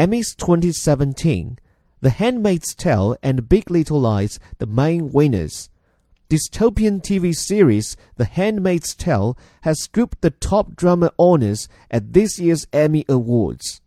Emmys 2017, The Handmaid's Tale and Big Little Lies the main winners. Dystopian TV series The Handmaid's Tale has scooped the top drama honors at this year's Emmy Awards.